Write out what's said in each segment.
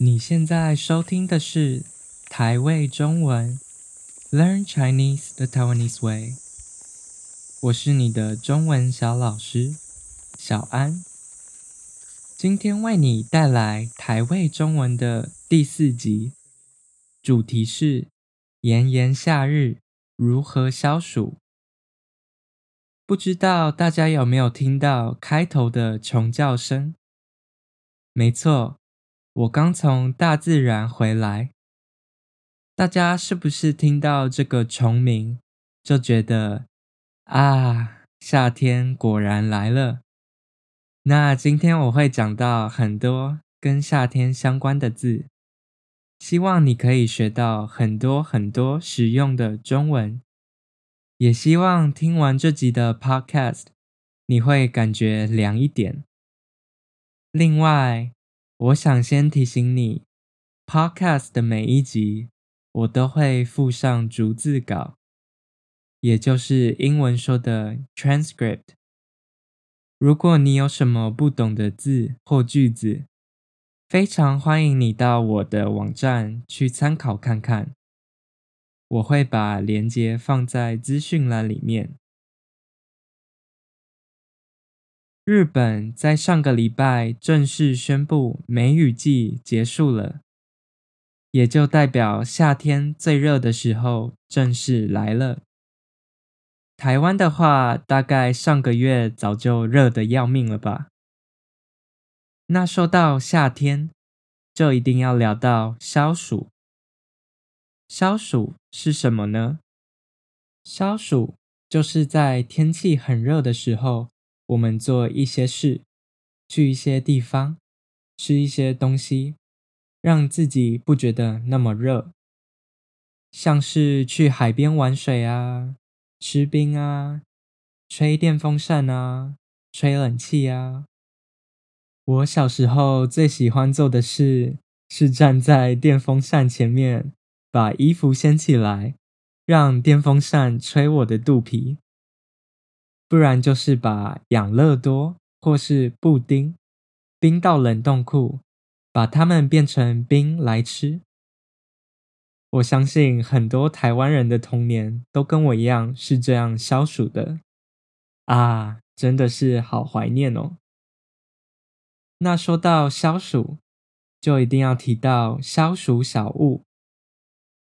你现在收听的是台味中文，Learn Chinese the Taiwanese way。我是你的中文小老师小安，今天为你带来台味中文的第四集，主题是炎炎夏日如何消暑。不知道大家有没有听到开头的虫叫声？没错，我刚从大自然回来。大家是不是听到这个虫鸣就觉得啊，夏天果然来了？那今天我会讲到很多跟夏天相关的字，希望你可以学到很多很多实用的中文。也希望听完这集的 Podcast，你会感觉凉一点。另外，我想先提醒你，Podcast 的每一集我都会附上逐字稿，也就是英文说的 transcript。如果你有什么不懂的字或句子，非常欢迎你到我的网站去参考看看。我会把链接放在资讯栏里面。日本在上个礼拜正式宣布梅雨季结束了，也就代表夏天最热的时候正式来了。台湾的话，大概上个月早就热得要命了吧？那说到夏天，就一定要聊到消暑。消暑是什么呢？消暑就是在天气很热的时候，我们做一些事，去一些地方，吃一些东西，让自己不觉得那么热。像是去海边玩水啊，吃冰啊，吹电风扇啊，吹冷气啊。我小时候最喜欢做的事是站在电风扇前面。把衣服掀起来，让电风扇吹我的肚皮；不然就是把养乐多或是布丁冰到冷冻库，把它们变成冰来吃。我相信很多台湾人的童年都跟我一样是这样消暑的啊，真的是好怀念哦。那说到消暑，就一定要提到消暑小物。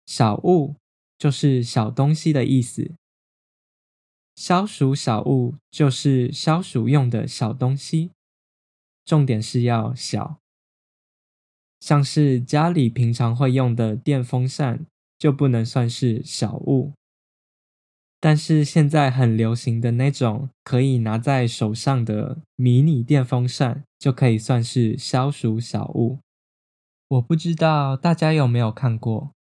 小物就是小东西的意思，消暑小物就是消暑用的小东西，重点是要小，像是家里平常会用的电风扇就不能算是小物，但是现在很流行的那种可以拿在手上的迷你电风扇就可以算是消暑小物，我不知道大家有没有看过。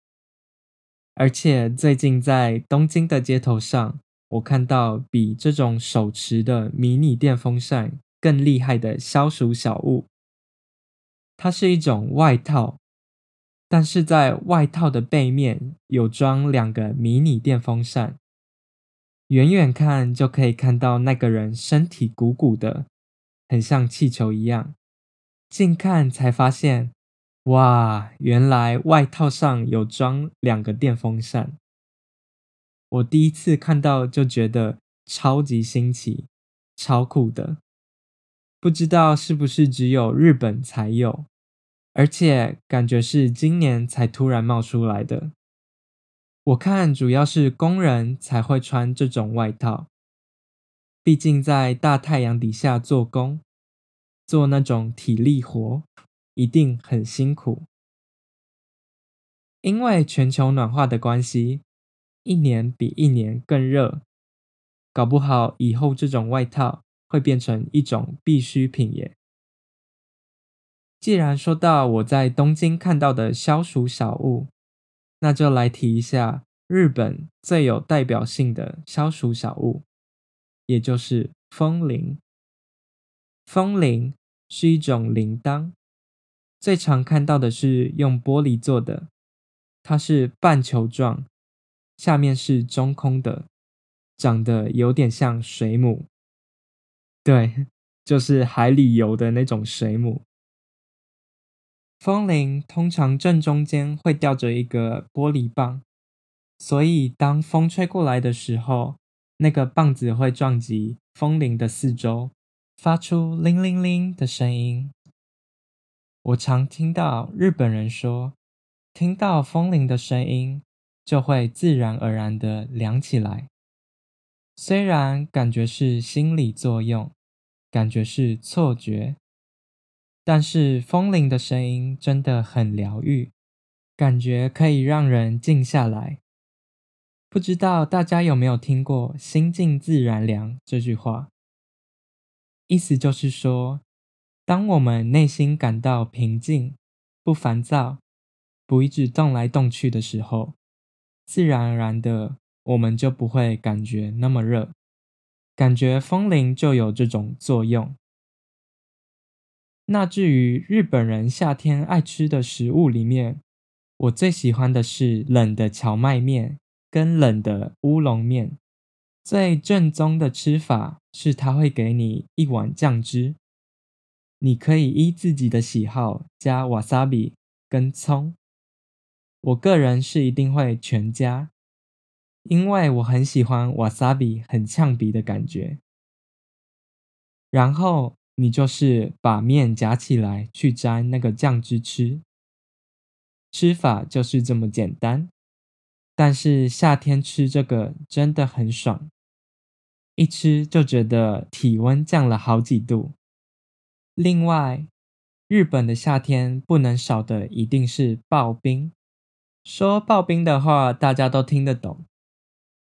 而且最近在东京的街头上，我看到比这种手持的迷你电风扇更厉害的消暑小物。它是一种外套，但是在外套的背面有装两个迷你电风扇。远远看就可以看到那个人身体鼓鼓的，很像气球一样。近看才发现。哇，原来外套上有装两个电风扇。我第一次看到就觉得超级新奇，超酷的。不知道是不是只有日本才有，而且感觉是今年才突然冒出来的。我看主要是工人才会穿这种外套，毕竟在大太阳底下做工，做那种体力活。一定很辛苦，因为全球暖化的关系，一年比一年更热，搞不好以后这种外套会变成一种必需品耶。既然说到我在东京看到的消暑小物，那就来提一下日本最有代表性的消暑小物，也就是风铃。风铃是一种铃铛。最常看到的是用玻璃做的，它是半球状，下面是中空的，长得有点像水母。对，就是海里游的那种水母。风铃通常正中间会吊着一个玻璃棒，所以当风吹过来的时候，那个棒子会撞击风铃的四周，发出铃铃铃的声音。我常听到日本人说，听到风铃的声音，就会自然而然的凉起来。虽然感觉是心理作用，感觉是错觉，但是风铃的声音真的很疗愈，感觉可以让人静下来。不知道大家有没有听过“心静自然凉”这句话？意思就是说，当我们内心感到平静、不烦躁、不一直动来动去的时候，自然而然的，我们就不会感觉那么热。感觉风铃就有这种作用。那至于日本人夏天爱吃的食物里面，我最喜欢的是冷的蕎麦面跟冷的乌龙面。最正宗的吃法是，他会给你一碗酱汁。你可以依自己的喜好加 wasabi 跟葱，我个人是一定会全加，因为我很喜欢 wasabi 很呛鼻的感觉。然后你就是把面夹起来去沾那个酱汁吃，吃法就是这么简单。但是夏天吃这个真的很爽，一吃就觉得体温降了好几度。另外，日本的夏天不能少的一定是刨冰。说刨冰的话，大家都听得懂，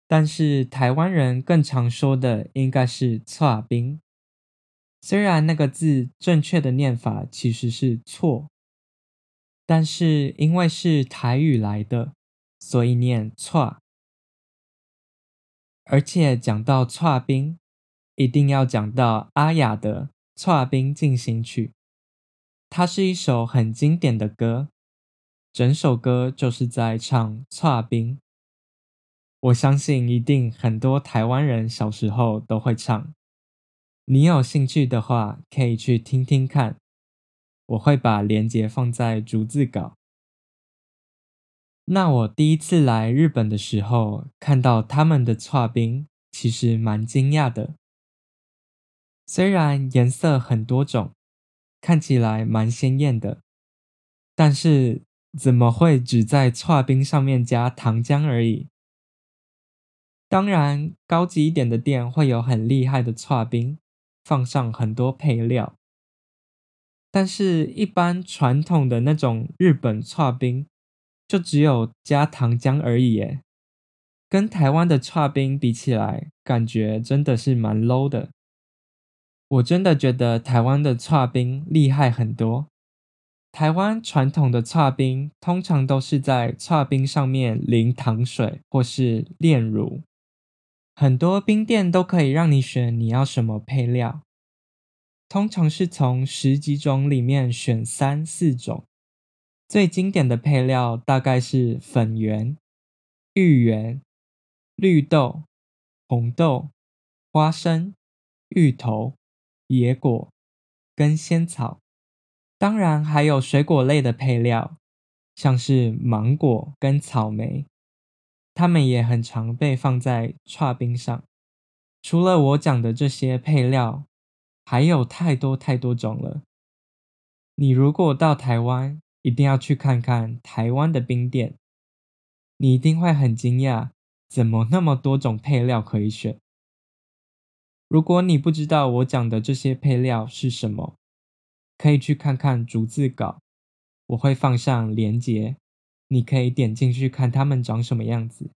但是台湾人更常说的应该是剉冰。虽然那个字正确的念法其实是错，但是因为是台语来的，所以念剉。而且讲到剉冰，一定要讲到阿雅的。《剉冰进行曲》，它是一首很经典的歌，整首歌就是在唱剉冰。我相信一定很多台湾人小时候都会唱。你有兴趣的话，可以去听听看。我会把链接放在逐字稿。那我第一次来日本的时候，看到他们的剉冰，其实蛮惊讶的。虽然颜色很多种，看起来蛮鲜艳的，但是怎么会只在剉冰上面加糖浆而已？当然，高级一点的店会有很厉害的剉冰，放上很多配料。但是，一般传统的那种日本剉冰，就只有加糖浆而已耶。跟台湾的剉冰比起来，感觉真的是蛮 low 的。我真的觉得台湾的剉冰厉害很多。台湾传统的剉冰通常都是在剉冰上面淋糖水或是炼乳，很多冰店都可以让你选你要什么配料，通常是从十几种里面选三四种。最经典的配料大概是粉圆、芋圆、绿豆、红豆、花生、芋头。野果跟仙草，当然还有水果类的配料，像是芒果跟草莓，它们也很常被放在剉冰上。除了我讲的这些配料，还有太多太多种了。你如果到台湾，一定要去看看台湾的冰店，你一定会很惊讶，怎么那么多种配料可以选。如果你不知道我讲的这些配料是什么，可以去看看逐字稿，我会放上链接，你可以点进去看它们长什么样子。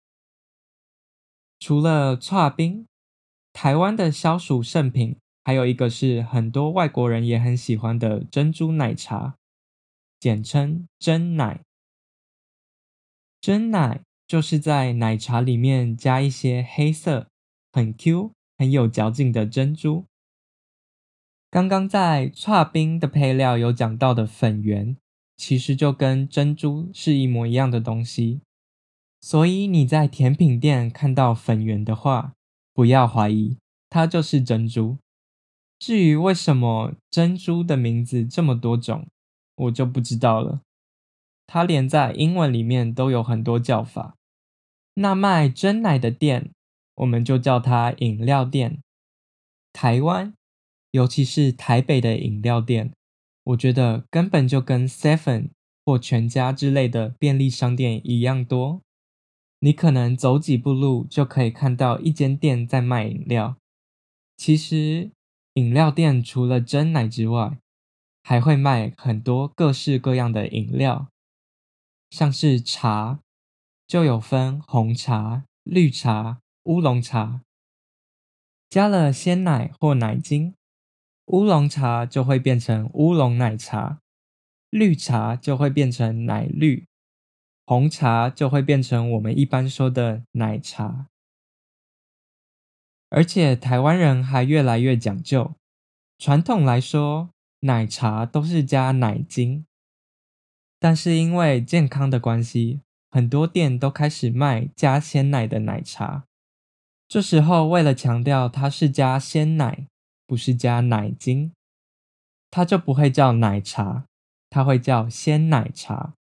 除了剉冰，台湾的消暑圣品还有一个是很多外国人也很喜欢的珍珠奶茶，简称珍奶。珍奶就是在奶茶里面加一些黑色，很 Q。很有嚼劲的珍珠。刚刚在剉冰的配料有讲到的粉圆，其实就跟珍珠是一模一样的东西。所以你在甜品店看到粉圆的话，不要怀疑，它就是珍珠。至于为什么珍珠的名字这么多种，我就不知道了。它连在英文里面都有很多叫法。那卖真奶的店，我们就叫它饮料店。台湾，尤其是台北的饮料店，我觉得根本就跟 Seven 或全家之类的便利商店一样多。你可能走几步路就可以看到一间店在卖饮料。其实，饮料店除了真奶之外，还会卖很多各式各样的饮料，像是茶，就有分红茶、绿茶、乌龙茶。加了鲜奶或奶精，乌龙茶就会变成乌龙奶茶，绿茶就会变成奶绿，红茶就会变成我们一般说的奶茶。而且台湾人还越来越讲究，传统来说，奶茶都是加奶精，但是因为健康的关系，很多店都开始卖加鲜奶的奶茶。这时候为了强调它是加鲜奶，不是加奶精，它就不会叫奶茶，它会叫鲜奶茶，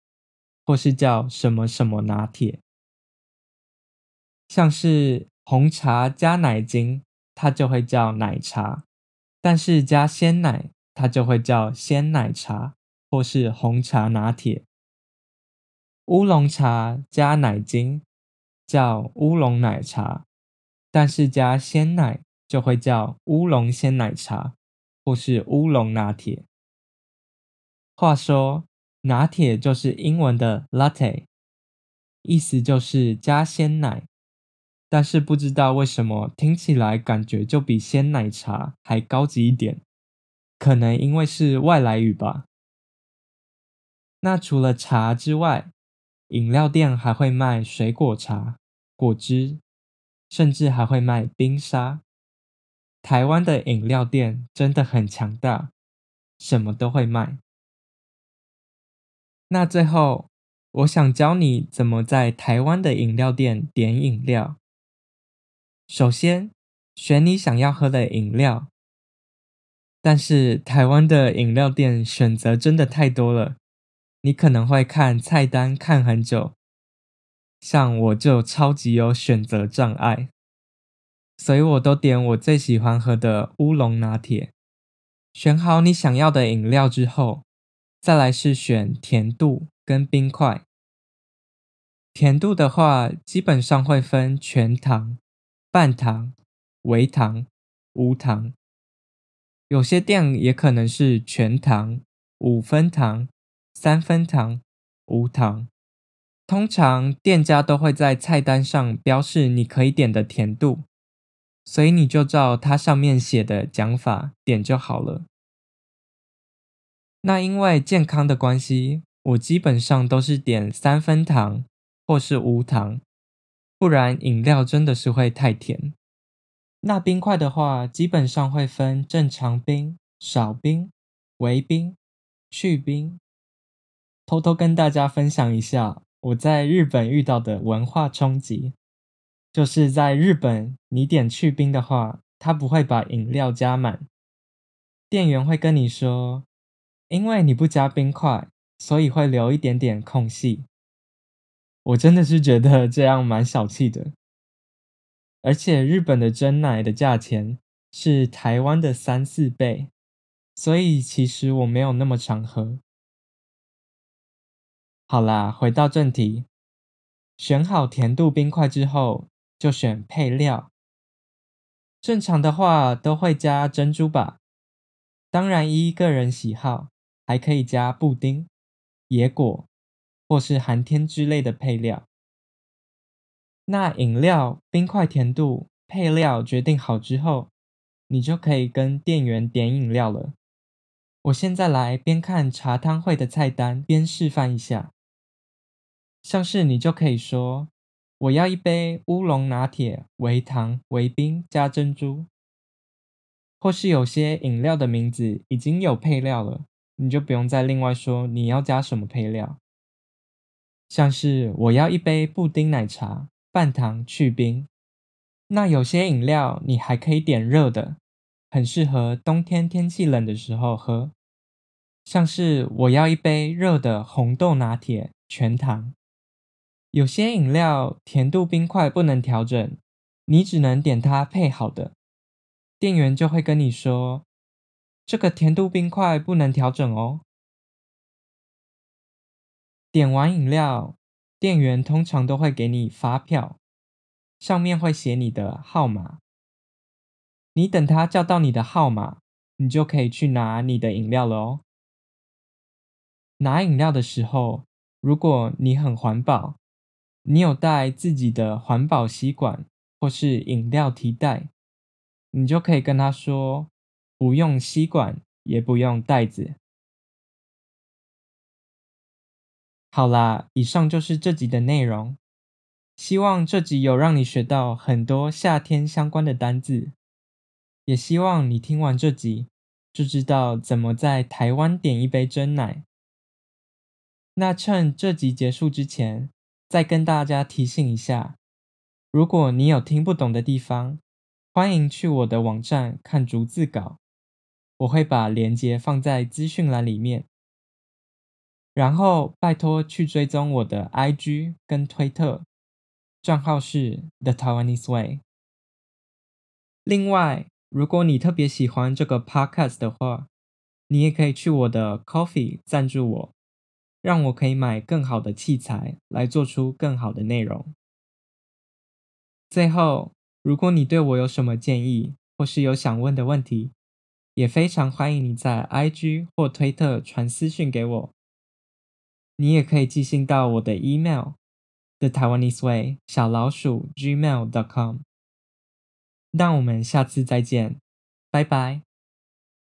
或是叫什么什么拿铁，像是。红茶加奶精，它就会叫奶茶；但是加鲜奶，它就会叫鲜奶茶，或是红茶拿铁。乌龙茶加奶精叫乌龙奶茶，但是加鲜奶就会叫乌龙鲜奶茶，或是乌龙拿铁。话说，拿铁就是英文的 latte，意思就是加鲜奶。但是不知道为什么听起来感觉就比鲜奶茶还高级一点，可能因为是外来语吧。那除了茶之外，饮料店还会卖水果茶、果汁，甚至还会卖冰沙。台湾的饮料店真的很强大，什么都会卖。那最后，我想教你怎么在台湾的饮料店点饮料。首先，选你想要喝的饮料。但是台湾的饮料店选择真的太多了，你可能会看菜单看很久。像我就超级有选择障碍，所以我都点我最喜欢喝的乌龙拿铁。选好你想要的饮料之后，再来是选甜度跟冰块。甜度的话，基本上会分全糖。半糖、微糖、无糖，有些店也可能是全糖、五分糖、三分糖、无糖。通常店家都会在菜单上标示你可以点的甜度，所以你就照它上面写的讲法点就好了。那因为健康的关系，我基本上都是点三分糖或是无糖。不然饮料真的是会太甜。那冰块的话，基本上会分正常冰、少冰、微冰、去冰。偷偷跟大家分享一下我在日本遇到的文化冲击，就是在日本，你点去冰的话，他不会把饮料加满，店员会跟你说，因为你不加冰块，所以会留一点点空隙。我真的是觉得这样蛮小气的，而且日本的珍奶的价钱是台湾的三四倍，所以其实我没有那么常喝。好啦，回到正题，选好甜度冰块之后，就选配料。正常的话都会加珍珠吧，当然依个人喜好，还可以加布丁、野果。或是寒天之类的配料。那饮料、冰块、甜度、配料决定好之后，你就可以跟店员点饮料了。我现在来边看茶汤会的菜单边示范一下。像是你就可以说：“我要一杯乌龙拿铁，微糖、微冰加珍珠。”或是有些饮料的名字已经有配料了，你就不用再另外说你要加什么配料。像是我要一杯布丁奶茶，半糖去冰。那有些饮料你还可以点热的，很适合冬天天气冷的时候喝。像是我要一杯热的红豆拿铁，全糖。有些饮料甜度冰块不能调整，你只能点它配好的，店员就会跟你说，这个甜度冰块不能调整哦。点完饮料，店员通常都会给你发票，上面会写你的号码。你等他叫到你的号码，你就可以去拿你的饮料了哦。拿饮料的时候，如果你很环保，你有带自己的环保吸管或是饮料提袋，你就可以跟他说，不用吸管，也不用袋子。好啦，以上就是这集的内容。希望这集有让你学到很多夏天相关的单字，也希望你听完这集就知道怎么在台湾点一杯真奶。那趁这集结束之前，再跟大家提醒一下，如果你有听不懂的地方，欢迎去我的网站看逐字稿，我会把链接放在资讯栏里面。然后拜托去追踪我的 IG 跟推特，账号是 The Taiwanese Way。另外，如果你特别喜欢这个 Podcast 的话，你也可以去我的 Coffee 赞助我，让我可以买更好的器材来做出更好的内容。最后，如果你对我有什么建议，或是有想问的问题，也非常欢迎你在 IG 或推特传私讯给我。你也可以寄信到我的 email，the Taiwanese way 小老鼠 gmail.com。那我们下次再见，拜拜。